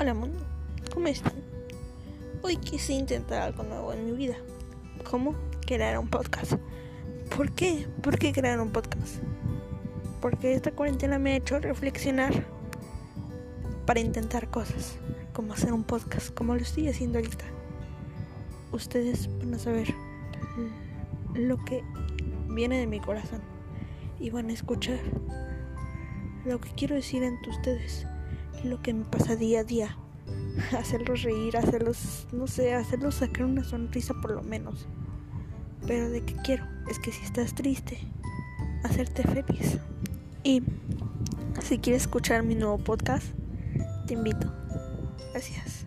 Hola mundo, ¿cómo están? Hoy quise intentar algo nuevo en mi vida. ¿Cómo? Crear un podcast. ¿Por qué? ¿Por qué crear un podcast? Porque esta cuarentena me ha hecho reflexionar para intentar cosas, como hacer un podcast, como lo estoy haciendo ahorita. Ustedes van a saber lo que viene de mi corazón y van a escuchar lo que quiero decir entre ustedes, lo que me pasa día a día, hacerlos reír, hacerlos, no sé, hacerlos sacar una sonrisa por lo menos. Pero de qué quiero es que si estás triste, hacerte feliz. Y si quieres escuchar mi nuevo podcast, te invito. Gracias.